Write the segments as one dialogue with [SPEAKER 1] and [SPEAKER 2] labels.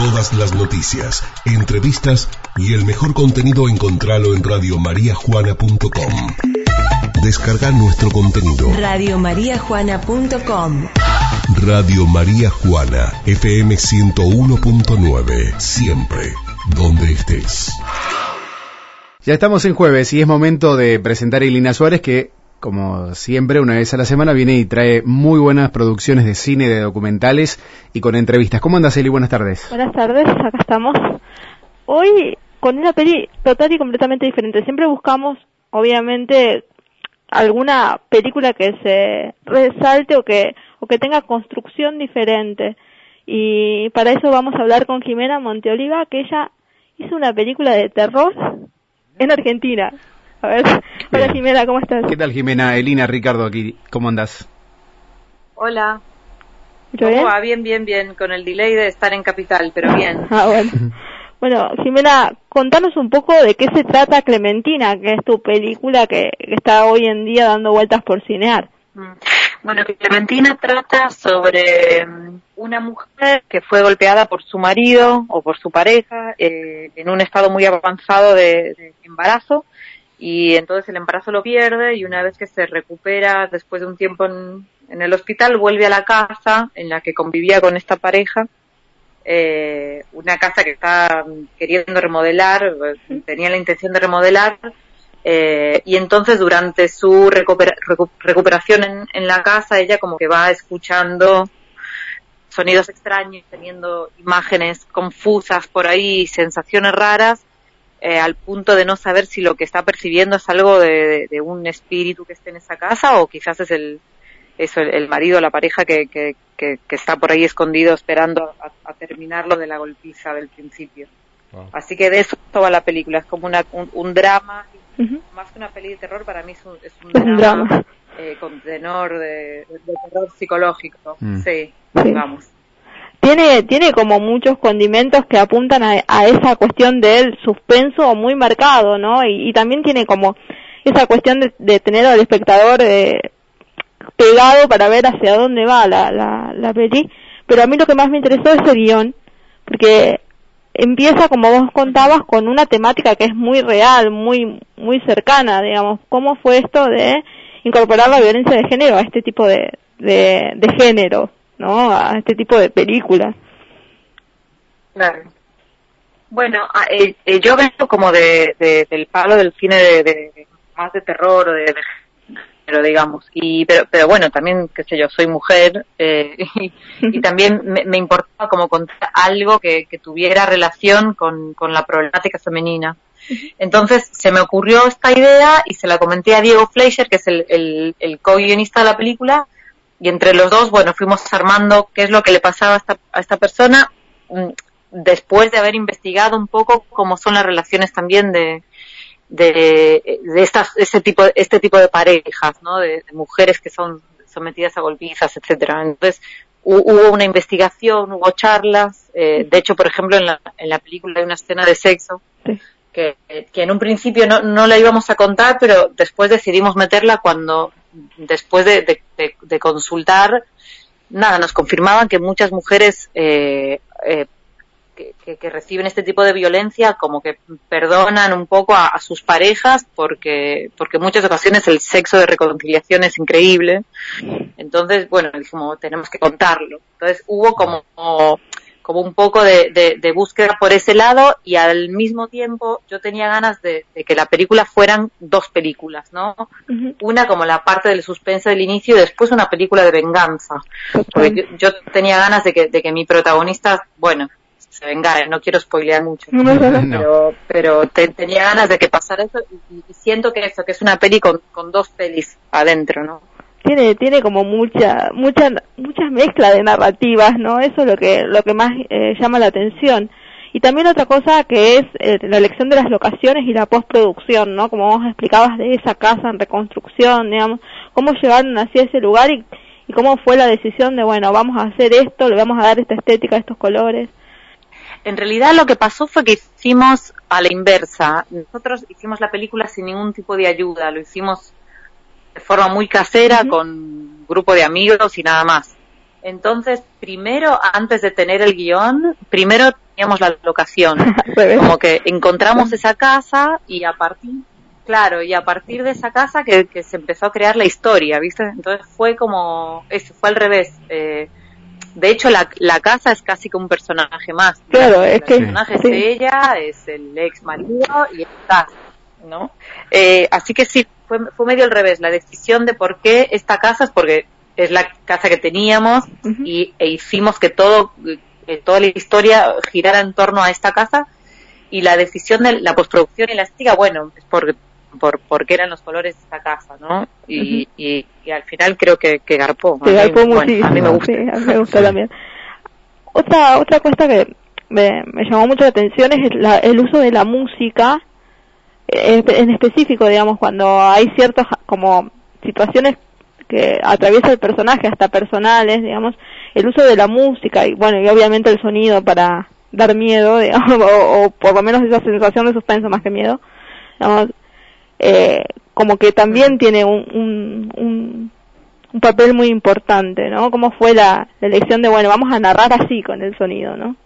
[SPEAKER 1] Todas las noticias, entrevistas y el mejor contenido encontralo en radiomariajuana.com. Descarga nuestro contenido.
[SPEAKER 2] Radiomariajuana.com
[SPEAKER 1] Radio María Juana, FM 101.9. Siempre, donde estés.
[SPEAKER 3] Ya estamos en jueves y es momento de presentar a Elina Suárez que, como siempre, una vez a la semana viene y trae muy buenas producciones de cine, de documentales y con entrevistas. ¿Cómo andas, Eli? Buenas tardes.
[SPEAKER 4] Buenas tardes, acá estamos. Hoy con una peli total y completamente diferente. Siempre buscamos, obviamente, alguna película que se resalte o que, o que tenga construcción diferente. Y para eso vamos a hablar con Jimena Monteoliva, que ella hizo una película de terror en Argentina. A ver, hola Jimena, ¿cómo estás?
[SPEAKER 3] ¿Qué tal, Jimena? Elina, Ricardo aquí. ¿Cómo andas?
[SPEAKER 5] Hola.
[SPEAKER 4] ¿Mucho
[SPEAKER 5] ¿Cómo
[SPEAKER 4] bien?
[SPEAKER 5] va? Bien, bien, bien, con el delay de estar en Capital, pero bien.
[SPEAKER 4] Ah, bueno. Bueno, Jimena, contanos un poco de qué se trata Clementina, que es tu película que, que está hoy en día dando vueltas por cinear.
[SPEAKER 5] Mm. Bueno, que Clementina trata sobre mm, una mujer que fue golpeada por su marido o por su pareja eh, en un estado muy avanzado de, de embarazo y entonces el embarazo lo pierde y una vez que se recupera después de un tiempo en, en el hospital vuelve a la casa en la que convivía con esta pareja eh, una casa que está queriendo remodelar, tenía la intención de remodelar, eh, y entonces durante su recupera- recu- recuperación en, en la casa ella como que va escuchando sonidos extraños, teniendo imágenes confusas por ahí, sensaciones raras, eh, al punto de no saber si lo que está percibiendo es algo de, de- de un espíritu que esté en esa casa o quizás es el, eso, el, el marido, la pareja que, que, que, que está por ahí escondido esperando a, a terminar lo de la golpiza del principio. Así que de eso va la película, es como una, un, un drama, más que una peli de terror, para mí es un, es un
[SPEAKER 4] Es un
[SPEAKER 5] drama,
[SPEAKER 4] drama.
[SPEAKER 5] eh, con tenor de, de terror psicológico.
[SPEAKER 3] Mm.
[SPEAKER 5] Sí,
[SPEAKER 4] Sí.
[SPEAKER 5] vamos.
[SPEAKER 4] Tiene, tiene como muchos condimentos que apuntan a, a esa cuestión del suspenso muy marcado, ¿no? Y, y también tiene como esa cuestión de, de tener al espectador eh, pegado para ver hacia dónde va la, la, la peli. Pero a mí lo que más me interesó es el guion, porque empieza, como vos contabas, con una temática que es muy real, muy, muy cercana, digamos. ¿Cómo fue esto de incorporar la violencia de género a este tipo de, de, de género, ¿no? A este tipo de películas.
[SPEAKER 5] Claro. Bueno, a- eh, eh, yo vengo como de, de- del palo del cine de, más de terror o de, género, digamos. Y pero, pero bueno, también qué sé yo, soy mujer eh, y, también me, me importaba como contar algo que, que tuviera relación con, con la problemática femenina. Entonces se me ocurrió esta idea y se la comenté a Diego Fleischer, que es el, el, el co-guionista de la película, y entre los dos, bueno, fuimos armando qué es lo que le pasaba a esta, a esta persona mm, después de haber investigado un poco cómo son las relaciones también de de, de estas este tipo este tipo de parejas, ¿no? De, de mujeres que son sometidas a golpizas, etcétera. Entonces hu- hubo una investigación, hubo charlas. eh, de hecho, por ejemplo, en la, en la película hay una escena de sexo
[SPEAKER 4] Sí.
[SPEAKER 5] que, que en un principio no, no la íbamos a contar, pero después decidimos meterla cuando, después de, consultar, nada, nos confirmaban que muchas mujeres eh, eh, que, que- reciben este tipo de violencia como que perdonan un poco a, a sus parejas porque, porque en muchas ocasiones el sexo de reconciliación es increíble. Entonces, bueno, dijimos, tenemos que contarlo. Entonces hubo como, como un poco de, de- de búsqueda por ese lado y al mismo tiempo yo tenía ganas de, de que la película fueran dos películas, ¿no? Una como la parte del suspense del inicio y después una película de venganza. Porque yo, yo tenía ganas de que, de que mi protagonista, bueno, se vengara, no quiero spoilear mucho.
[SPEAKER 4] No, no, no.
[SPEAKER 3] No.
[SPEAKER 5] Pero, pero te- tenía ganas de que pasara eso y, y siento que eso, que es una peli con, con dos pelis adentro, ¿no?
[SPEAKER 4] Tiene tiene como mucha mucha muchas mezclas de narrativas no eso es lo que lo que más eh, llama la atención. Y también otra cosa que es eh, la elección de las locaciones y la postproducción no como vos explicabas de esa casa en reconstrucción digamos cómo llegaron hacia ese lugar y, y cómo fue la decisión de bueno vamos a hacer esto le vamos a dar esta estética estos colores.
[SPEAKER 5] En realidad lo que pasó fue que hicimos a la inversa. Nosotros hicimos la película sin ningún tipo de ayuda, lo hicimos de forma muy casera,
[SPEAKER 4] Ujú.
[SPEAKER 5] con un grupo de amigos y nada más. Entonces, primero, antes de tener el guion, primero teníamos la locación. Como que encontramos esa casa y a partir, claro, y a partir de esa casa que, que se empezó a crear la historia, ¿viste? Entonces fue como, eso, fue al revés. Eh, de hecho, la, la casa es casi como un personaje más.
[SPEAKER 4] Claro, es que...
[SPEAKER 5] El personaje es ella, es el ex marido y está, ¿no? Eh, así que sí, fue, fue medio al revés. La decisión de por qué esta casa es porque es la casa que teníamos y e hicimos que todo que toda la historia girara en torno a esta casa. Y la decisión de la postproducción y la estética bueno es por por porque eran los colores de esta casa no y, y, y al final creo que, que garpó.
[SPEAKER 4] Que garpó
[SPEAKER 5] bueno,
[SPEAKER 4] muchísimo,
[SPEAKER 5] a mí me gusta.
[SPEAKER 4] Sí, a mí me gusta también. Otra, otra cosa que me, me llamó mucho la atención es la- el uso de la música, en específico, digamos, cuando hay ciertas como situaciones que atraviesa el personaje, hasta personales, digamos, el uso de la música y bueno, y obviamente el sonido para dar miedo, digamos, o, o por lo menos esa sensación de suspenso más que miedo, digamos, eh, como que también tiene un, un, un, un papel muy importante, ¿no? ¿Cómo fue la, la elección de, bueno, vamos a narrar así con el sonido, ¿no?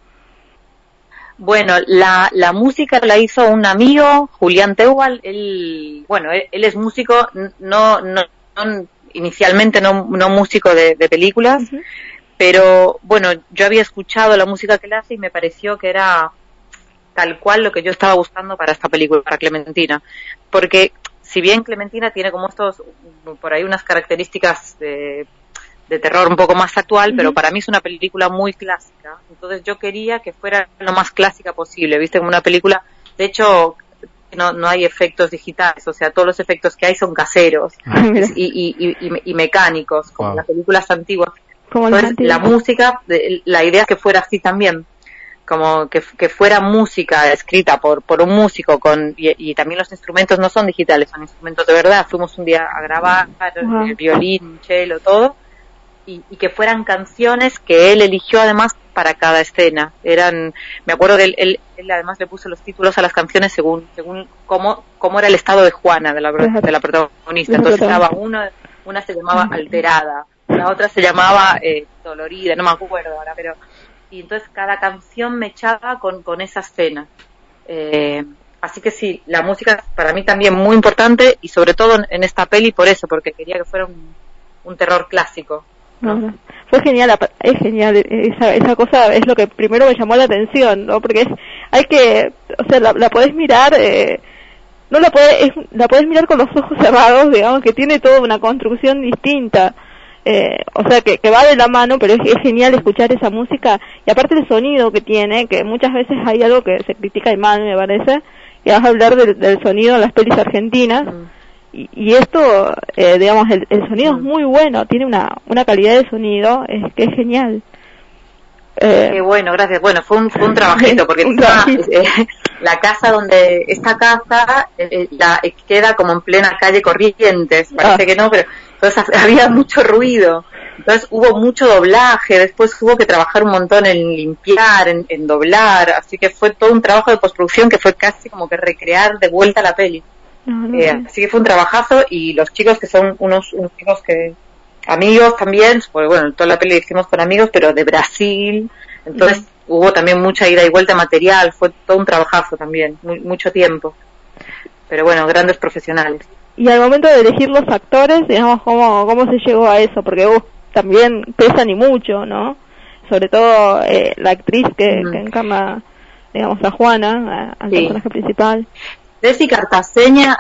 [SPEAKER 5] Bueno, la, la música la hizo un amigo, Julián Teual, él, bueno, él, él es músico, no, no, no- inicialmente no, no músico de, de películas, pero bueno, yo había escuchado la música que él hace y me pareció que era tal cual lo que yo estaba buscando para esta película, para Clementina. Porque si bien Clementina tiene como estos, por ahí unas características de, de terror un poco más actual, pero para mí es una película muy clásica. Entonces yo quería que fuera lo más clásica posible, viste, como una película, de hecho, no, no hay efectos digitales, o sea, todos los efectos que hay son caseros
[SPEAKER 4] Mira,
[SPEAKER 5] y, y, y, y me- y mecánicos, como
[SPEAKER 3] Wow.
[SPEAKER 5] las películas antiguas.
[SPEAKER 4] como
[SPEAKER 5] Entonces, la música, la idea es que fuera así también, como que, que fuera música escrita por, por un músico con y, y también los instrumentos no son digitales, son instrumentos de verdad. Fuimos un día a grabar
[SPEAKER 4] Wow.
[SPEAKER 5] el violín, cello, todo, y, y que fueran canciones que él eligió además para cada escena. Eran, me acuerdo que él, él, él además le puso los títulos a las canciones según según cómo, cómo era el estado de Juana, de la, de la protagonista. Entonces estaba uno, una se llamaba Alterada, la otra se llamaba eh, Dolorida, no me acuerdo ahora, pero y entonces cada canción me echaba con, con esa escena. Eh, así que sí, la música para mí también muy importante y sobre todo en, en esta peli por eso, porque quería que fuera un, un terror clásico.
[SPEAKER 4] No, no. Fue genial, es genial, esa, esa cosa es lo que primero me llamó la atención, ¿no? Porque es, hay que, o sea, la, la podés mirar, eh, no la podés, la podés mirar con los ojos cerrados, digamos, que tiene toda una construcción distinta, eh, o sea, que, que va de la mano, pero es, es genial escuchar esa música, y aparte el sonido que tiene, que muchas veces hay algo que se critica y mal, me parece, y vas a hablar del, del sonido en las pelis argentinas,
[SPEAKER 5] Mm.
[SPEAKER 4] Y, y esto, eh, digamos, el, el sonido es muy bueno, tiene una, una calidad de sonido es que es genial. Eh,
[SPEAKER 5] Qué bueno, gracias. Bueno, fue un, fue un trabajito, porque
[SPEAKER 4] Un
[SPEAKER 5] eh, la casa donde, esta casa eh, eh, la, queda como en plena calle Corrientes, parece
[SPEAKER 4] Ah.
[SPEAKER 5] que no, pero entonces había mucho ruido. Entonces hubo mucho doblaje, después hubo que trabajar un montón en limpiar, en, en doblar, así que fue todo un trabajo de postproducción que fue casi como que recrear de vuelta la peli.
[SPEAKER 4] No, no,
[SPEAKER 5] Eh,
[SPEAKER 4] sí.
[SPEAKER 5] así que fue un trabajazo y los chicos que son unos, unos chicos que amigos también, pues bueno, toda la peli la hicimos con amigos, pero de Brasil, entonces hubo también mucha ida y vuelta material, fue todo un trabajazo también, mu- mucho tiempo. Pero bueno, grandes profesionales.
[SPEAKER 4] Y al momento de elegir los actores, digamos, ¿cómo, cómo se llegó a eso? Porque uh, también pesan y mucho, ¿no? Sobre todo eh, la actriz que,
[SPEAKER 5] Ujú.
[SPEAKER 4] que encarna, digamos, a Juana, al
[SPEAKER 5] Sí.
[SPEAKER 4] personaje principal.
[SPEAKER 5] Ceci Cartaseña,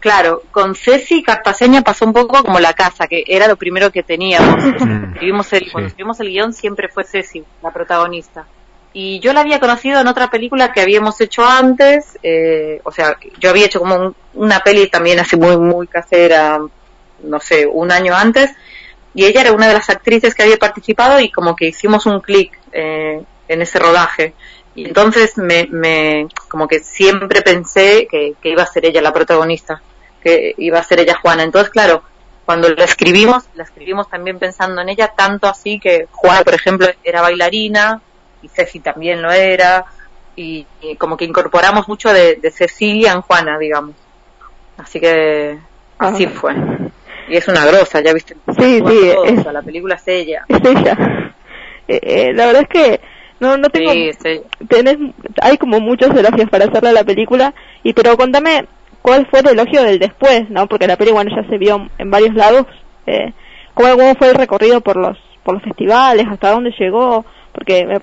[SPEAKER 5] claro, con Ceci Cartaseña pasó un poco como la casa, que era lo primero que teníamos.
[SPEAKER 3] Mm.
[SPEAKER 5] Escribimos el,
[SPEAKER 3] Sí.
[SPEAKER 5] Cuando escribimos el guion siempre fue Ceci, la protagonista. Y yo la había conocido en otra película que habíamos hecho antes, eh, o sea, yo había hecho como un- una peli también así muy, muy casera, no sé, un año antes, y ella era una de las actrices que había participado y como que hicimos un clic eh, en ese rodaje. Y entonces me, me, como que siempre pensé que, que iba a ser ella la protagonista, que iba a ser ella Juana. Entonces, claro, cuando la escribimos, la escribimos también pensando en ella, tanto así que Juana, por ejemplo, era bailarina y Ceci también lo era, y, y como que incorporamos mucho de, de Cecilia en Juana, digamos. Así que así
[SPEAKER 4] Ah.
[SPEAKER 5] fue. Y es una grosa, ya viste.
[SPEAKER 4] Sí, sí,
[SPEAKER 5] es, la película es ella.
[SPEAKER 4] Es ella. Eh, eh, la verdad es que no no tengo
[SPEAKER 5] sí, sí.
[SPEAKER 4] tenés hay como muchos elogios para hacerle a la película. Y pero contame cuál fue el elogio del después no porque la película bueno, ya se vio en varios lados. Eh, ¿cómo, cómo fue el recorrido por los por los festivales hasta dónde llegó porque me,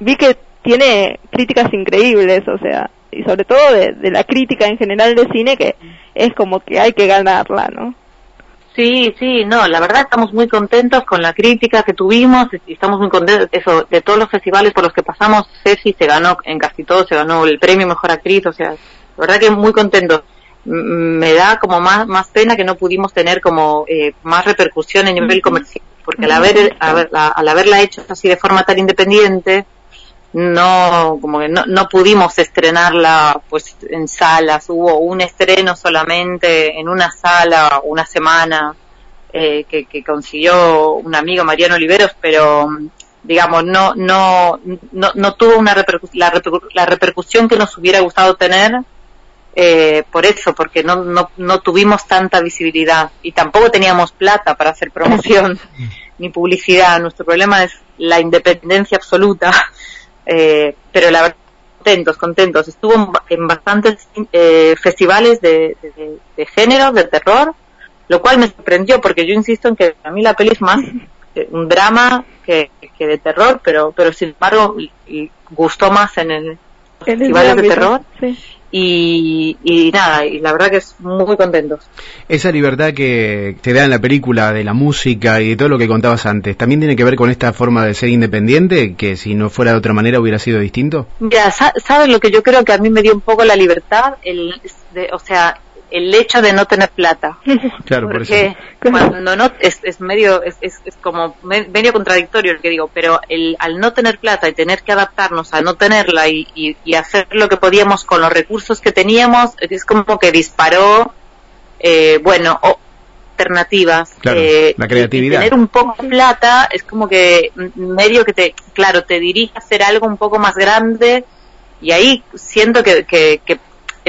[SPEAKER 4] vi que tiene críticas increíbles o sea y sobre todo de, de la crítica en general de cine que es como que hay que ganarla no
[SPEAKER 5] Sí, sí, no, la verdad estamos muy contentos con la crítica que tuvimos y estamos muy contentos eso, de todos los festivales por los que pasamos. Ceci se ganó, en casi todos se ganó el premio Mejor Actriz, o sea, la verdad que muy contentos. Me da como más, más pena que no pudimos tener como eh, más repercusión en nivel comercial, porque al, haber, al haberla hecho así de forma tan independiente, no como que no, no pudimos estrenarla pues en salas. Hubo un estreno solamente en una sala una semana eh, que, que, consiguió un amigo Mariano Oliveros pero digamos no no no, no tuvo una repercu la, repercu la, repercusión que nos hubiera gustado tener eh, por eso porque no, no no tuvimos tanta visibilidad y tampoco teníamos plata para hacer promoción ni publicidad. Nuestro problema es la independencia absoluta eh, pero la verdad, contentos, contentos. Estuvo en, bastantes eh, festivales de, de, de, género, de terror, lo cual me sorprendió porque yo insisto en que a mí la peli es más un drama que, que de terror, pero, pero sin embargo gustó más en el festivales de terror. Sí y, y, nada, y la verdad que es muy contentos.
[SPEAKER 3] Esa libertad que te da en la película de la música y de todo lo que contabas antes, ¿también tiene que ver con esta forma de ser independiente, que si no fuera de otra manera hubiera sido distinto?
[SPEAKER 5] Ya, ¿sabes lo que yo creo que a mí me dio un poco la libertad? El, de, o sea, el hecho de no tener plata.
[SPEAKER 3] Claro,
[SPEAKER 5] porque por eso. cuando no es, es medio es, es, es, como medio contradictorio el que digo, pero el al no tener plata y tener que adaptarnos a no tenerla y, y, y hacer lo que podíamos con los recursos que teníamos es como que disparó eh, bueno o, alternativas
[SPEAKER 3] claro,
[SPEAKER 5] eh,
[SPEAKER 3] la creatividad
[SPEAKER 5] tener un poco de plata es como que medio que te claro te dirige a hacer algo un poco más grande y ahí siento que, que, que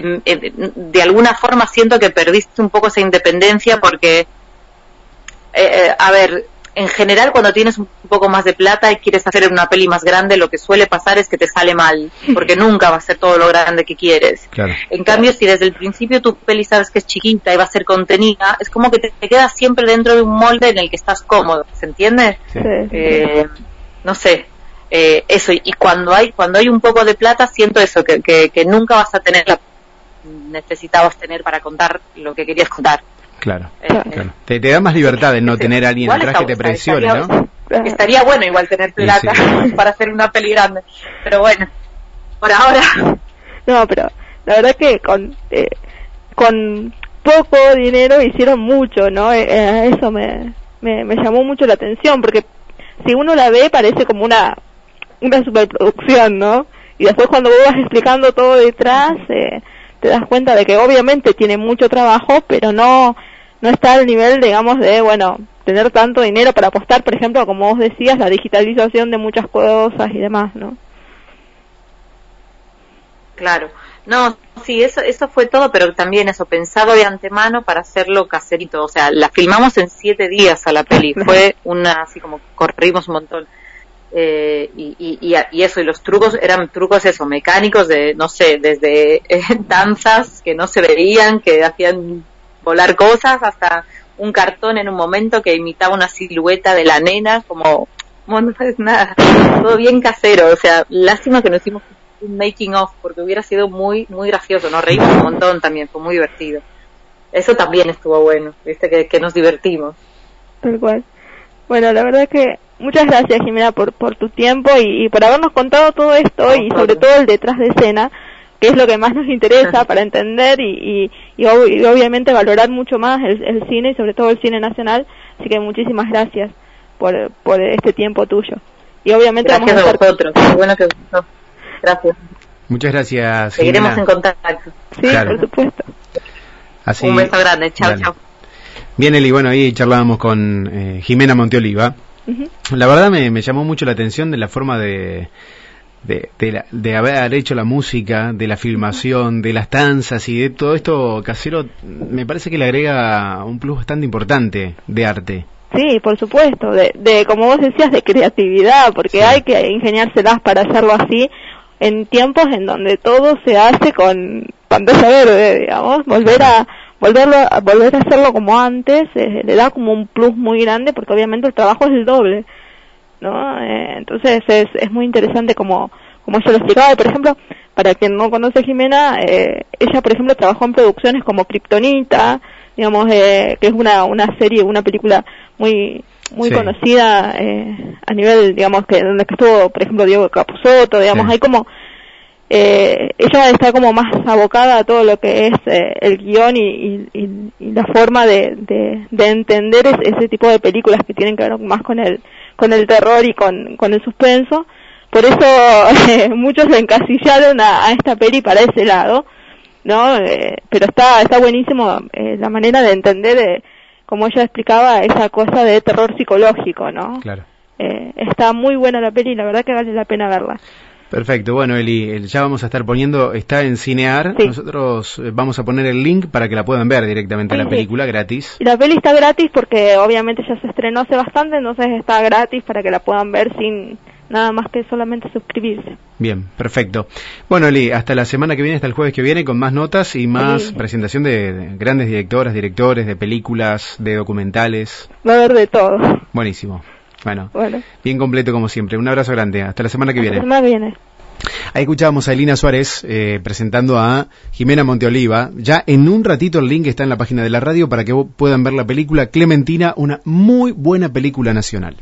[SPEAKER 5] de alguna forma siento que perdiste un poco esa independencia porque, eh, eh, a ver, en general cuando tienes un poco más de plata y quieres hacer una peli más grande, lo que suele pasar es que te sale mal, porque nunca va a ser todo lo grande que quieres.
[SPEAKER 3] Claro.
[SPEAKER 5] En cambio, si desde el principio tu peli sabes que es chiquita y va a ser contenida, es como que te, te quedas siempre dentro de un molde en el que estás cómodo, ¿se entiende?
[SPEAKER 3] Sí.
[SPEAKER 5] Eh, no sé, eh, eso, y cuando hay, cuando hay un poco de plata, siento eso, que, que, que nunca vas a tener la necesitabas tener para contar lo que querías contar.
[SPEAKER 3] Claro, eh, claro. Te, te, da más libertad de no sí, tener a alguien atrás que te presione,
[SPEAKER 5] estaría, ¿no? Estaría bueno igual tener plata sí. para hacer una peli grande, pero bueno, por ahora.
[SPEAKER 4] No, pero la verdad que con eh, con poco dinero hicieron mucho, ¿no? Eh, eso me, me, me llamó mucho la atención porque si uno la ve parece como una una superproducción, ¿no? Y después cuando vos vas explicando todo detrás, eh, te das cuenta de que obviamente tiene mucho trabajo, pero no no está al nivel, digamos, de, bueno, tener tanto dinero para apostar, por ejemplo, como vos decías, la digitalización de muchas cosas y demás, ¿no?
[SPEAKER 5] Claro. No, sí, eso, eso fue todo, pero también eso, pensado de antemano para hacerlo caserito. O sea, la filmamos en siete días a la peli. Fue una, así como corrimos un montón. Eh, y, y, eso, y los trucos eran trucos eso, mecánicos de, no sé, desde eh, danzas que no se veían, que hacían volar cosas, hasta un cartón en un momento que imitaba una silueta de la nena, como, bueno, no es nada, todo bien casero, o sea, lástima que no hicimos un making of, porque hubiera sido muy, muy gracioso, nos reímos un montón también, fue muy divertido. Eso también estuvo bueno, viste, que, que nos divertimos.
[SPEAKER 4] Tal cual. Bueno, la verdad que muchas gracias Jimena por, por tu tiempo y, y por habernos contado todo esto y sobre todo el detrás de escena, que es lo que más nos interesa para entender y, y, y, ob y obviamente valorar mucho más el, el, cine y sobre todo el cine nacional. Así que muchísimas gracias por, por este tiempo tuyo. Y obviamente
[SPEAKER 5] gracias
[SPEAKER 4] vamos a,
[SPEAKER 5] estar... a vosotros, bueno que gustó. Gracias.
[SPEAKER 3] Muchas gracias.
[SPEAKER 5] Seguiremos
[SPEAKER 3] Jimena.
[SPEAKER 5] en contacto.
[SPEAKER 4] Sí, claro. por supuesto.
[SPEAKER 3] Así,
[SPEAKER 5] Un beso grande. Chao, chao.
[SPEAKER 3] Bien, Eli, bueno, ahí charlábamos con eh, Jimena Monteoliva. Uh -huh. La verdad me, me, llamó mucho la atención de la forma de, de, de, haber hecho la música, de la filmación, de las danzas y de todo esto casero, me parece que le agrega un plus bastante importante de arte.
[SPEAKER 4] Sí, por supuesto, de, de como vos decías, de creatividad, porque hay que ingeniárselas para hacerlo así en tiempos en donde todo se hace con pantalla verde, digamos, volver a volverlo a, volver a hacerlo como antes eh, le da como un plus muy grande porque obviamente el trabajo es el doble no eh, entonces es, es muy interesante como como yo lo explicaba. Por ejemplo para quien no conoce a Jimena eh, ella por ejemplo trabajó en producciones como Kryptonita digamos que es una una serie una película muy muy conocida a nivel digamos que donde estuvo por ejemplo Diego Capusotto digamos hay como eh, ella está como más abocada a todo lo que es eh, el guion y, y, y, la forma de, de, de entender ese tipo de películas que tienen que ver más con el con el terror y con, con el suspenso. Por eso eh, muchos le encasillaron a, a, esta peli para ese lado no eh, pero está está buenísimo eh, la manera de entender como ella explicaba esa cosa de terror psicológico no
[SPEAKER 3] claro.
[SPEAKER 4] Está muy buena la peli y la verdad que vale la pena verla
[SPEAKER 3] Perfecto, bueno Eli, ya vamos a estar poniendo, está en Cinear, nosotros eh, vamos a poner el link para que la puedan ver directamente la película gratis.
[SPEAKER 4] La peli está gratis porque obviamente ya se estrenó hace bastante, entonces está gratis para que la puedan ver sin nada más que solamente suscribirse.
[SPEAKER 3] Bien, perfecto. Bueno Eli, hasta la semana que viene, hasta el jueves que viene, con más notas y más presentación de, grandes directoras, directores, de películas, de documentales.
[SPEAKER 4] Va a haber de todo.
[SPEAKER 3] Buenísimo. Bueno, bien completo como siempre. Un abrazo grande. Hasta la semana que viene.
[SPEAKER 4] La semana viene.
[SPEAKER 3] Ahí escuchábamos a Elina Suárez eh, presentando a Jimena Monteoliva. Ya en un ratito el link está en la página de la radio para que puedan ver la película Clementina, una muy buena película nacional.